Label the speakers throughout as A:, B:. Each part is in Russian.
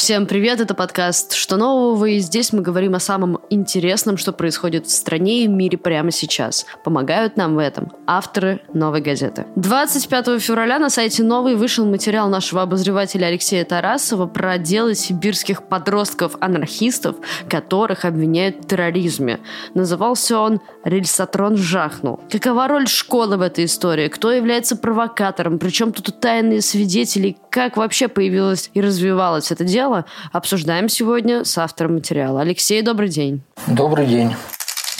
A: Всем привет, это подкаст «Что нового?» и здесь мы говорим о самом интересном, что происходит в стране и мире прямо сейчас. Помогают нам в этом авторы «Новой газеты». 25 февраля на сайте «Новый» вышел материал нашего обозревателя Алексея Тарасова про дело сибирских подростков-анархистов, которых обвиняют в терроризме. Назывался он «Рельсотрон жахнул». Какова роль школы в этой истории? Кто является провокатором? Причем тут тайные свидетели? Как вообще появилось и развивалось это дело? обсуждаем сегодня с автором материала. Алексей, добрый день.
B: Добрый день.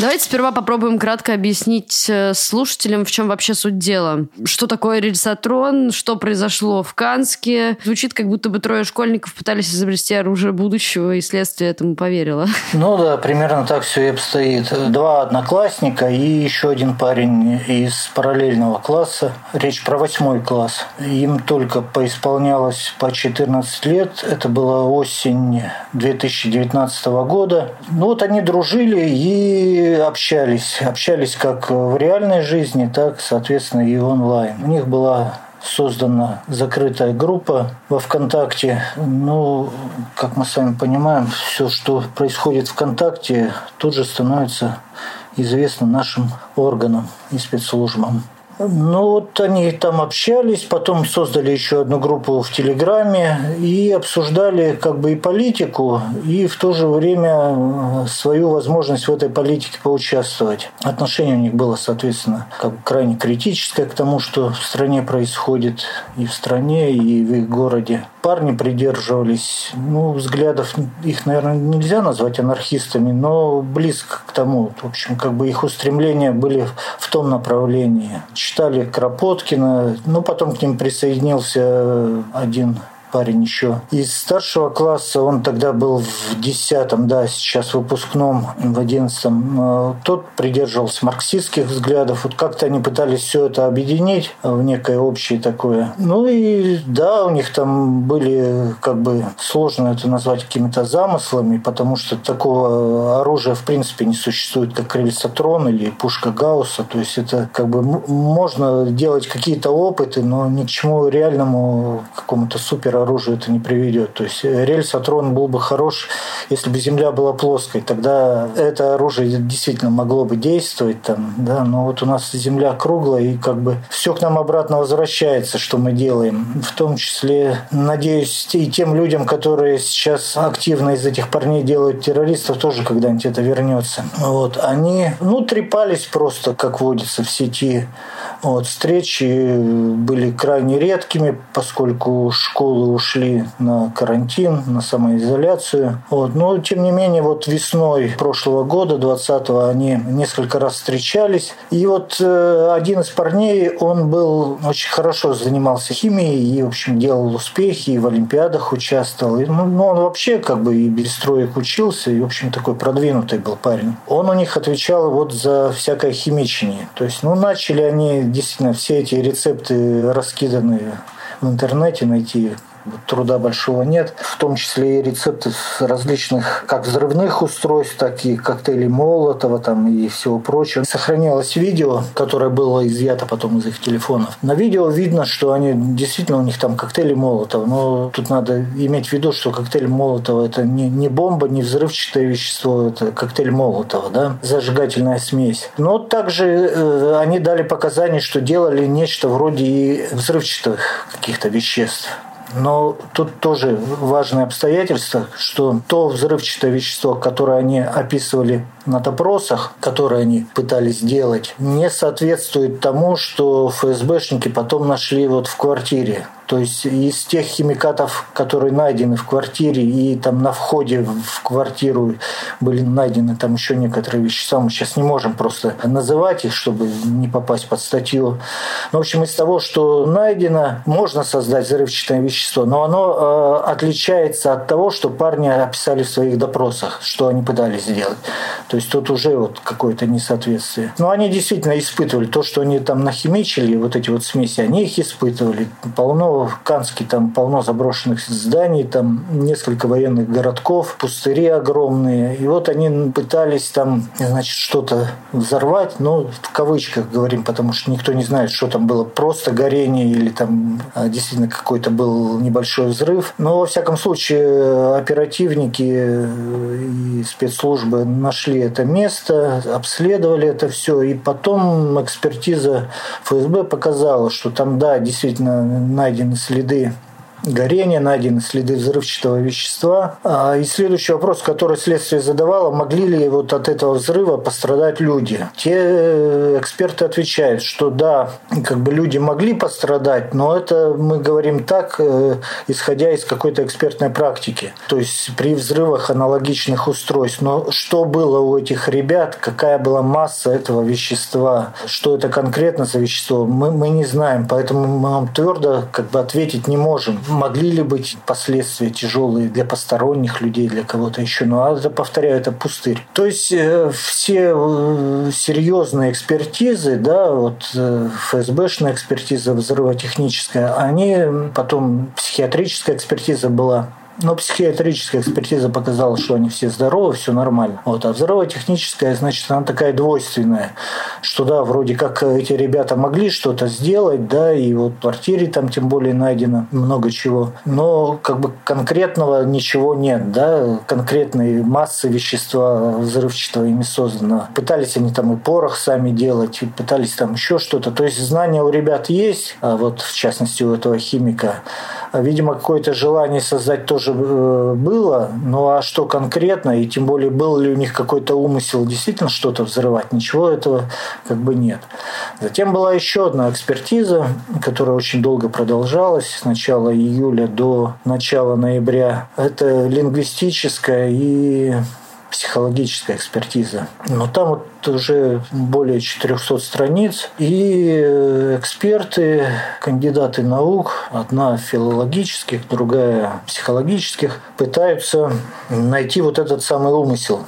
A: Давайте сперва попробуем кратко объяснить э, слушателям, в чем вообще суть дела. Что такое рельсотрон, что произошло в Канске. Звучит, как будто бы трое школьников пытались изобрести оружие будущего, и следствие этому поверило.
B: Ну да, примерно так все и обстоит. Два одноклассника и еще один парень из параллельного класса. Речь про восьмой класс. Им только поисполнялось по 14 лет. Это была осень 2019 года. Ну вот они дружили и общались. Общались как в реальной жизни, так, соответственно, и онлайн. У них была создана закрытая группа во ВКонтакте. Ну, как мы сами понимаем, все, что происходит в ВКонтакте, тут же становится известно нашим органам и спецслужбам. Ну вот они там общались, потом создали еще одну группу в Телеграме и обсуждали как бы и политику, и в то же время свою возможность в этой политике поучаствовать. Отношение у них было, соответственно, как бы крайне критическое к тому, что в стране происходит и в стране, и в их городе парни придерживались, ну, взглядов их, наверное, нельзя назвать анархистами, но близко к тому. В общем, как бы их устремления были в том направлении. Читали Кропоткина, ну, потом к ним присоединился один парень еще из старшего класса, он тогда был в десятом, да, сейчас выпускном, в одиннадцатом, э, тот придерживался марксистских взглядов. Вот как-то они пытались все это объединить в некое общее такое. Ну и да, у них там были как бы сложно это назвать какими-то замыслами, потому что такого оружия в принципе не существует, как рельсотрон или пушка Гаусса. То есть это как бы можно делать какие-то опыты, но ни к чему реальному какому-то супер оружию это не приведет. То есть э, рельсотрон был бы хорош, если бы Земля была плоской. Тогда это оружие действительно могло бы действовать. Там, да? Но вот у нас Земля круглая, и как бы все к нам обратно возвращается, что мы делаем. В том числе, надеюсь, и тем людям, которые сейчас активно из этих парней делают террористов, тоже когда-нибудь это вернется. Вот. Они, ну, трепались просто, как водится, в сети. Вот. Встречи были крайне редкими, поскольку школы ушли на карантин, на самоизоляцию. Вот. Но, тем не менее, вот весной прошлого года, 20-го, они несколько раз встречались. И вот э, один из парней, он был очень хорошо занимался химией и, в общем, делал успехи, и в Олимпиадах участвовал. И, ну, ну, он вообще как бы и без строек учился, и, в общем, такой продвинутый был парень. Он у них отвечал вот за всякое химичение. То есть, ну, начали они действительно все эти рецепты раскиданные в интернете найти труда большого нет, в том числе и рецепты различных как взрывных устройств, так и коктейлей Молотова там, и всего прочего. Сохранилось видео, которое было изъято потом из их телефонов. На видео видно, что они действительно у них там коктейли Молотова, но тут надо иметь в виду, что коктейль Молотова это не, не бомба, не взрывчатое вещество, это коктейль Молотова, да, зажигательная смесь. Но также э, они дали показания, что делали нечто вроде и взрывчатых каких-то веществ. Но тут тоже важное обстоятельство, что то взрывчатое вещество, которое они описывали на допросах, которые они пытались сделать, не соответствует тому, что ФСБшники потом нашли вот в квартире то есть из тех химикатов, которые найдены в квартире и там на входе в квартиру были найдены там еще некоторые вещества, мы сейчас не можем просто называть их, чтобы не попасть под статью. Но, в общем, из того, что найдено, можно создать взрывчатое вещество, но оно э, отличается от того, что парни описали в своих допросах, что они пытались сделать. То есть тут уже вот какое-то несоответствие. Но они действительно испытывали то, что они там нахимичили, вот эти вот смеси, они их испытывали. Полно в Канске там полно заброшенных зданий, там несколько военных городков, пустыри огромные. И вот они пытались там, значит, что-то взорвать, но в кавычках говорим, потому что никто не знает, что там было, просто горение или там а, действительно какой-то был небольшой взрыв. Но, во всяком случае, оперативники и спецслужбы нашли это место, обследовали это все, и потом экспертиза ФСБ показала, что там, да, действительно найдены следы горения, найдены следы взрывчатого вещества. А, и следующий вопрос, который следствие задавало, могли ли вот от этого взрыва пострадать люди? Те э, эксперты отвечают, что да, как бы люди могли пострадать, но это мы говорим так, э, исходя из какой-то экспертной практики. То есть при взрывах аналогичных устройств. Но что было у этих ребят, какая была масса этого вещества, что это конкретно за вещество, мы, мы не знаем. Поэтому мы вам твердо как бы ответить не можем могли ли быть последствия тяжелые для посторонних людей, для кого-то еще. Но, а, повторяю, это пустырь. То есть э, все э, серьезные экспертизы, да, вот э, ФСБшная экспертиза взрывотехническая, они потом психиатрическая экспертиза была, но психиатрическая экспертиза показала, что они все здоровы, все нормально. Вот. А взрывотехническая, значит, она такая двойственная, что да, вроде как эти ребята могли что-то сделать, да, и вот в квартире там тем более найдено много чего. Но как бы конкретного ничего нет, да, конкретной массы вещества взрывчатого ими создано. Пытались они там и порох сами делать, и пытались там еще что-то. То есть знания у ребят есть, а вот в частности у этого химика. Видимо, какое-то желание создать тоже э, было, ну а что конкретно, и тем более был ли у них какой-то умысел действительно что-то взрывать, ничего этого как бы нет. Затем была еще одна экспертиза, которая очень долго продолжалась, с начала июля до начала ноября. Это лингвистическая и психологическая экспертиза. Но там вот уже более 400 страниц. И эксперты, кандидаты наук, одна филологических, другая психологических, пытаются найти вот этот самый умысел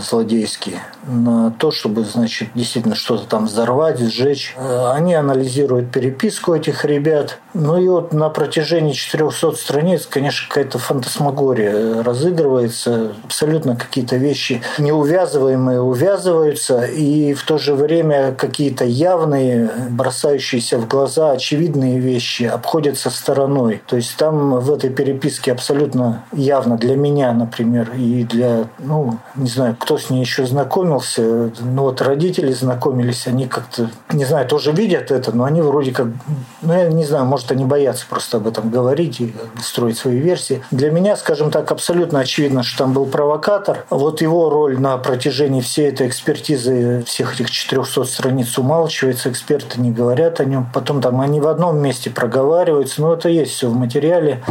B: злодейский на то, чтобы, значит, действительно что-то там взорвать, сжечь. Они анализируют переписку этих ребят. Ну и вот на протяжении 400 страниц, конечно, какая-то фантасмагория разыгрывается. Абсолютно какие-то вещи неувязываемые увязываются, и в то же время какие-то явные, бросающиеся в глаза, очевидные вещи обходятся стороной. То есть там в этой переписке абсолютно явно для меня, например, и для, ну, не знаю, кто с ней еще знакомился, ну вот родители знакомились, они как-то, не знаю, тоже видят это, но они вроде как, ну я не знаю, может они боятся просто об этом говорить и строить свои версии. Для меня, скажем так, абсолютно очевидно, что там был провокатор. Вот его роль на протяжении всей этой экспертизы, всех этих 400 страниц умалчивается, эксперты не говорят о нем. Потом там они в одном месте проговариваются, но это есть все в материале.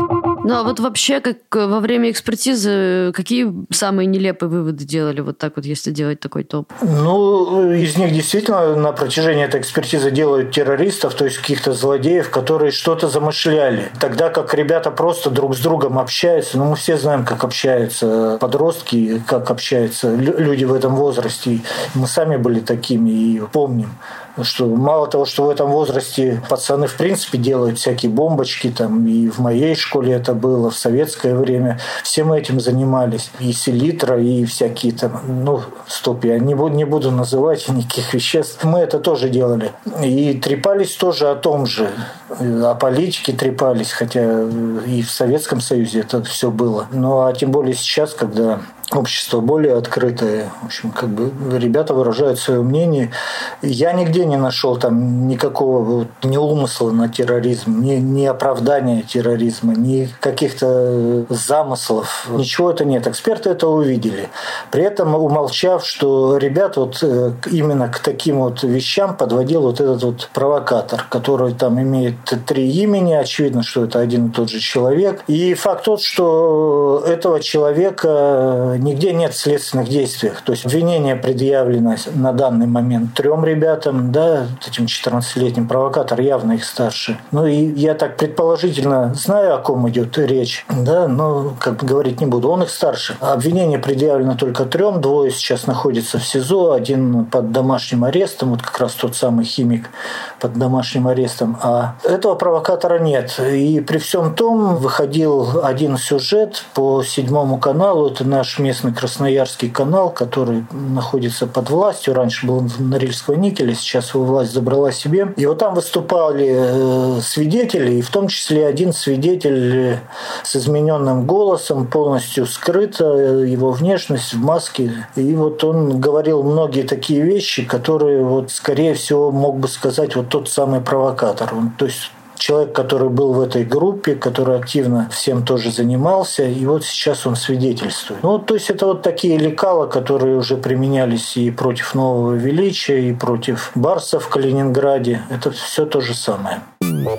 A: Ну а вот вообще, как э, во время экспертизы, какие самые нелепые выводы делали, вот так вот, если делать такой топ?
B: Ну, из них действительно на протяжении этой экспертизы делают террористов, то есть каких-то злодеев, которые что-то замышляли. Тогда как ребята просто друг с другом общаются, ну мы все знаем, как общаются подростки, как общаются люди в этом возрасте. Мы сами были такими и помним что мало того, что в этом возрасте пацаны в принципе делают всякие бомбочки, там и в моей школе это было, в советское время, все мы этим занимались. И селитра, и всякие там, ну, стоп, я не буду, не буду называть никаких веществ. Мы это тоже делали. И трепались тоже о том же. О политике трепались, хотя и в Советском Союзе это все было. Ну, а тем более сейчас, когда общество более открытое. В общем, как бы ребята выражают свое мнение. Я нигде не нашел там никакого вот, ни умысла на терроризм, ни, ни оправдания терроризма, ни каких-то замыслов. Ничего это нет. Эксперты это увидели. При этом умолчав, что ребят вот э, именно к таким вот вещам подводил вот этот вот провокатор, который там имеет три имени. Очевидно, что это один и тот же человек. И факт тот, что этого человека нигде нет следственных действий. То есть обвинение предъявлено на данный момент трем ребятам, да, этим 14-летним провокатор явно их старше. Ну и я так предположительно знаю, о ком идет речь, да, но как бы говорить не буду. Он их старше. Обвинение предъявлено только трем, двое сейчас находятся в СИЗО, один под домашним арестом, вот как раз тот самый химик под домашним арестом, а этого провокатора нет. И при всем том выходил один сюжет по седьмому каналу, это наш местный красноярский канал, который находится под властью, раньше был Норильского никеля, сейчас его власть забрала себе. И вот там выступали э, свидетели, и в том числе один свидетель с измененным голосом, полностью скрыта его внешность в маске. И вот он говорил многие такие вещи, которые вот скорее всего мог бы сказать вот тот самый провокатор. Он, то есть человек, который был в этой группе, который активно всем тоже занимался, и вот сейчас он свидетельствует. Ну, то есть это вот такие лекала, которые уже применялись и против Нового Величия, и против Барса в Калининграде. Это все то же самое.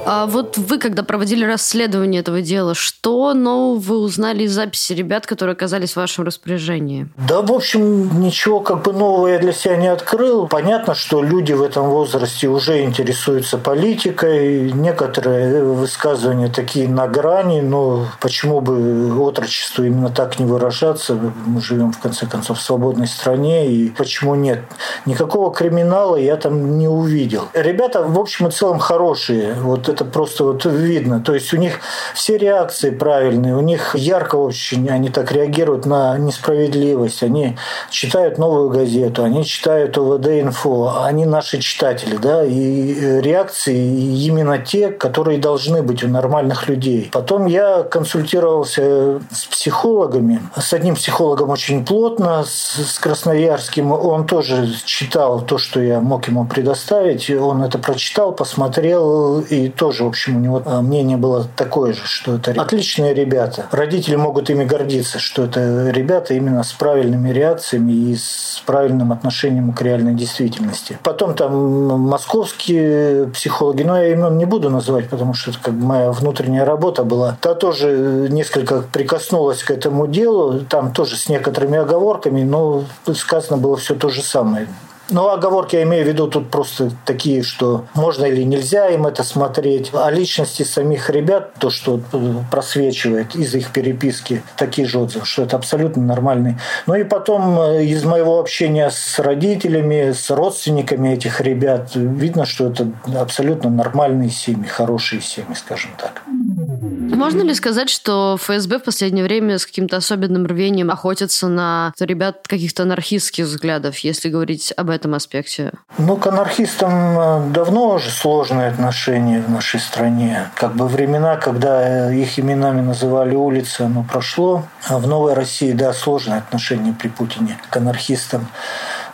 A: А вот вы, когда проводили расследование этого дела, что нового вы узнали из записи ребят, которые оказались в вашем распоряжении?
B: Да, в общем, ничего как бы нового я для себя не открыл. Понятно, что люди в этом возрасте уже интересуются политикой. Некоторые высказывания такие на грани, но почему бы отрочеству именно так не выражаться? Мы живем, в конце концов, в свободной стране, и почему нет? Никакого криминала я там не увидел. Ребята, в общем и целом, хорошие вот это просто вот видно. То есть у них все реакции правильные, у них ярко очень они так реагируют на несправедливость. Они читают новую газету, они читают ОВД-инфо, они наши читатели, да, и реакции именно те, которые должны быть у нормальных людей. Потом я консультировался с психологами, с одним психологом очень плотно, с Красноярским. Он тоже читал то, что я мог ему предоставить. Он это прочитал, посмотрел и тоже, в общем, у него а, мнение было такое же, что это отличные ребята. Родители могут ими гордиться, что это ребята именно с правильными реакциями и с правильным отношением к реальной действительности. Потом там московские психологи, но я имен не буду называть, потому что это как бы моя внутренняя работа была. Та тоже несколько прикоснулась к этому делу, там тоже с некоторыми оговорками, но сказано было все то же самое. Ну, оговорки я имею в виду тут просто такие, что можно или нельзя им это смотреть. О личности самих ребят, то, что э, просвечивает из их переписки, такие же отзывы, что это абсолютно нормальный. Ну и потом э, из моего общения с родителями, с родственниками этих ребят, видно, что это абсолютно нормальные семьи, хорошие семьи, скажем так.
A: Можно ли сказать, что ФСБ в последнее время с каким-то особенным рвением охотится на ребят каких-то анархистских взглядов, если говорить об этом аспекте?
B: Ну, к анархистам э, давно уже сложные отношения в нашей стране. Как бы времена, когда их именами называли улицы, оно прошло. А в Новой России, да, сложные отношения при Путине к анархистам.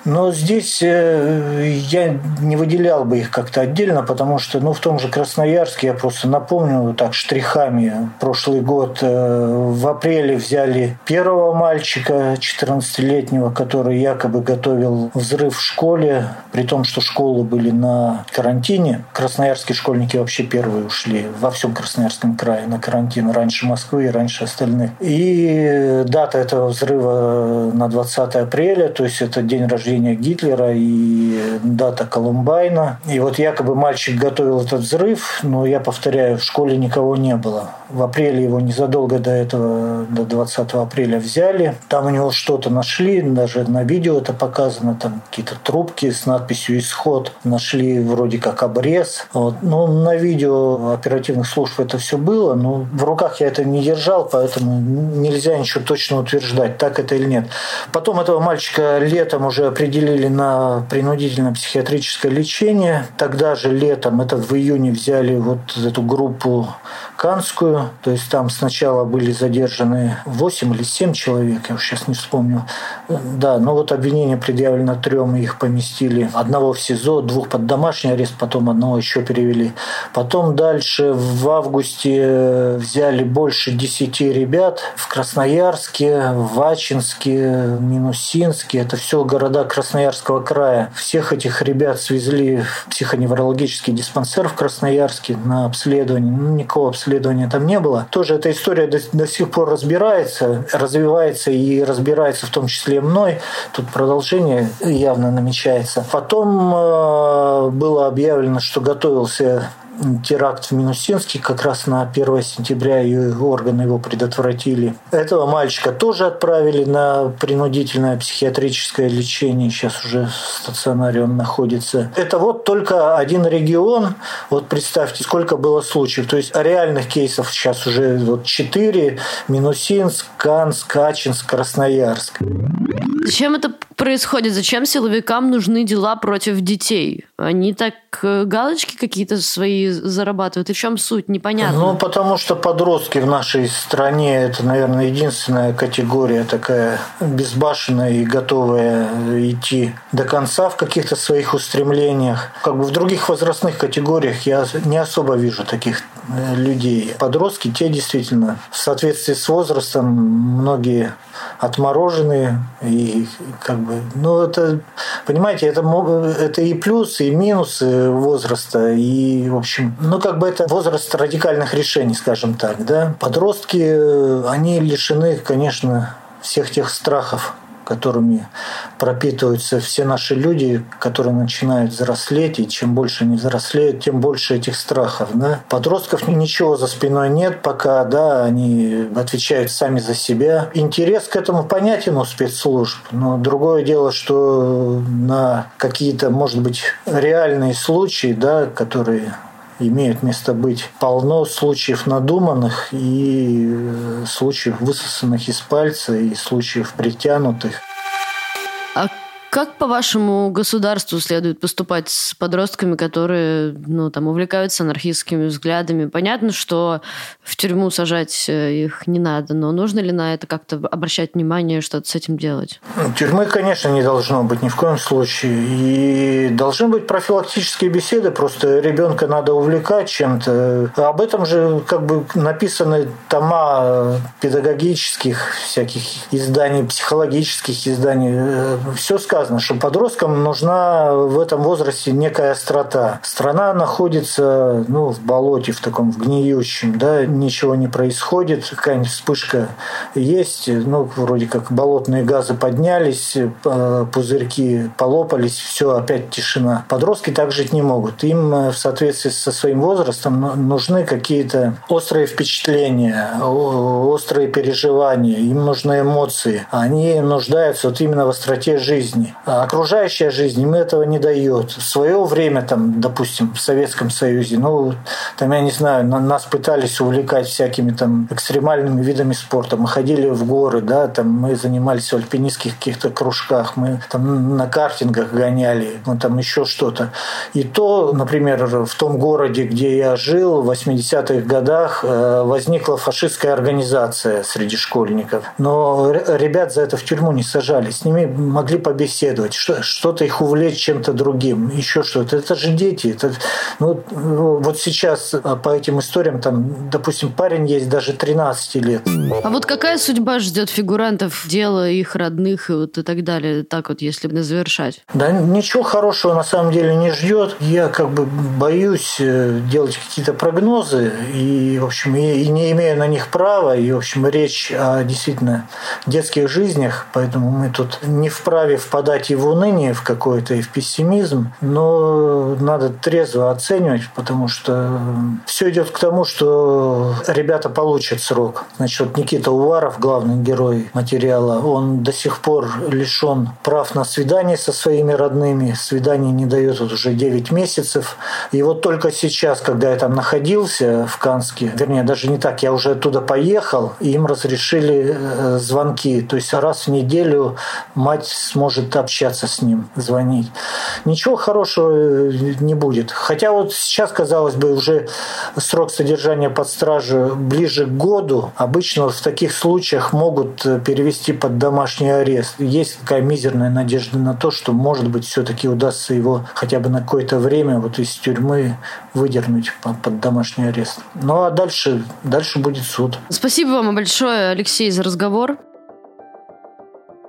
B: Но здесь э, я не выделял бы их как-то отдельно, потому что ну, в том же Красноярске, я просто напомню так штрихами, прошлый год э, в апреле взяли первого мальчика, 14-летнего, который якобы готовил взрыв в школе, при том, что школы были на карантине. Красноярские школьники вообще первые ушли во всем Красноярском крае на карантин раньше Москвы и раньше остальных. И дата этого взрыва на 20 апреля, то есть это день рождения рождения Гитлера и дата Колумбайна. И вот якобы мальчик готовил этот взрыв, но я повторяю, в школе никого не было. В апреле его незадолго до этого, до 20 апреля взяли. Там у него что-то нашли, даже на видео это показано, там какие-то трубки с надписью «Исход». Нашли вроде как обрез. Вот. Но на видео оперативных служб это все было, но в руках я это не держал, поэтому нельзя ничего точно утверждать, так это или нет. Потом этого мальчика летом уже определили на принудительное психиатрическое лечение. Тогда же летом, это в июне взяли вот эту группу Канскую. То есть там сначала были задержаны 8 или 7 человек, я уже сейчас не вспомню. Да, но вот обвинение предъявлено трем, их поместили. Одного в СИЗО, двух под домашний арест, потом одного еще перевели. Потом дальше в августе взяли больше 10 ребят в Красноярске, в Ачинске, Минусинске. Это все города, Красноярского края. Всех этих ребят свезли в психоневрологический диспансер в Красноярске на обследование. Ну, никакого обследования там не было. Тоже эта история до, до сих пор разбирается, развивается и разбирается в том числе мной. Тут продолжение явно намечается. Потом э, было объявлено, что готовился теракт в Минусинске как раз на 1 сентября и органы его предотвратили. Этого мальчика тоже отправили на принудительное психиатрическое лечение. Сейчас уже в стационаре он находится. Это вот только один регион. Вот представьте, сколько было случаев. То есть реальных кейсов сейчас уже вот 4. Минусинск, Канск, Качинск, Красноярск.
A: Зачем это происходит? Зачем силовикам нужны дела против детей? Они так э, галочки какие-то свои зарабатывают. И в чем суть? Непонятно.
B: Ну, потому что подростки в нашей стране это, наверное, единственная категория такая безбашенная и готовая идти до конца в каких-то своих устремлениях. Как бы в других возрастных категориях я не особо вижу таких э, людей. Подростки, те действительно в соответствии с возрастом многие отмороженные и как бы, ну это, понимаете, это, это и плюсы, и минусы возраста, и, в общем, ну как бы это возраст радикальных решений, скажем так, да. Подростки, они лишены, конечно, всех тех страхов, которыми пропитываются все наши люди, которые начинают взрослеть, и чем больше они взрослеют, тем больше этих страхов. Да? Подростков ничего за спиной нет пока, да, они отвечают сами за себя. Интерес к этому понятен у спецслужб, но другое дело, что на какие-то, может быть, реальные случаи, да, которые имеют место быть полно случаев надуманных и э, случаев высосанных из пальца и случаев притянутых.
A: Как, по-вашему, государству следует поступать с подростками, которые ну, там, увлекаются анархистскими взглядами? Понятно, что в тюрьму сажать э, их не надо, но нужно ли на это как-то обращать внимание, что-то с этим делать?
B: Тюрьмы, конечно, не должно быть ни в коем случае. И должны быть профилактические беседы, просто ребенка надо увлекать чем-то. Об этом же как бы написаны тома педагогических всяких изданий, психологических изданий. Э, Все сказано сказано, что подросткам нужна в этом возрасте некая острота. Страна находится ну, в болоте, в таком в гниющем, да, ничего не происходит, какая-нибудь вспышка есть, ну, вроде как болотные газы поднялись, пузырьки полопались, все, опять тишина. Подростки так жить не могут. Им э, в соответствии со своим возрастом ну, нужны какие-то острые впечатления, острые переживания, им нужны эмоции. Они нуждаются вот именно в остроте жизни. А окружающая жизнь им этого не дает. В свое время, там, допустим, в Советском Союзе, ну, там, я не знаю, нас пытались увлекать всякими там экстремальными видами спорта. Мы ходили в горы, да, там мы занимались в альпинистских каких-то кружках, мы там на картингах гоняли, мы там еще что-то. И то, например, в том городе, где я жил, в 80-х годах э, возникла фашистская организация среди школьников. Но ребят за это в тюрьму не сажали. С ними могли побеседовать беседовать, что-то их увлечь чем-то другим, еще что-то. Это же дети. Это, ну, вот сейчас а, по этим историям, там, допустим, парень есть даже 13 лет.
A: А вот какая судьба ждет фигурантов дела, их родных и, вот и так далее, так вот, если бы завершать?
B: Да ничего хорошего на самом деле не ждет. Я как бы боюсь э, делать какие-то прогнозы и, в общем, и, и не имею на них права. И, в общем, речь о действительно детских жизнях, поэтому мы тут не вправе впадать впадать и в уныние в какое-то, и в пессимизм, но надо трезво оценивать, потому что все идет к тому, что ребята получат срок. Значит, вот Никита Уваров, главный герой материала, он до сих пор лишен прав на свидание со своими родными. Свидание не дает вот уже 9 месяцев. И вот только сейчас, когда я там находился в Канске, вернее, даже не так, я уже оттуда поехал, и им разрешили э, звонки. То есть раз в неделю мать сможет общаться с ним, звонить. Ничего хорошего э, не будет. Хотя вот сейчас, казалось бы, уже срок содержания под стражей ближе к году. Обычно в таких случаях могут э, перевести под домашний арест. Есть такая мизерная надежда на то, что, может быть, все-таки удастся его хотя бы на какое-то время вот из тюрьмы выдернуть под домашний арест. Ну а дальше, дальше будет суд.
A: Спасибо вам большое, Алексей, за разговор.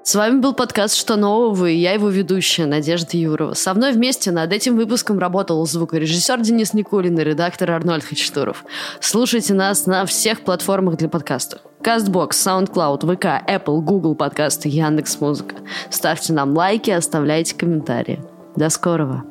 A: С вами был подкаст «Что нового?» и я его ведущая Надежда Юрова. Со мной вместе над этим выпуском работал звукорежиссер Денис Никулин и редактор Арнольд Хачатуров. Слушайте нас на всех платформах для подкастов. CastBox, SoundCloud, ВК, Apple, Google подкасты, Яндекс.Музыка. Ставьте нам лайки, оставляйте комментарии. До скорого!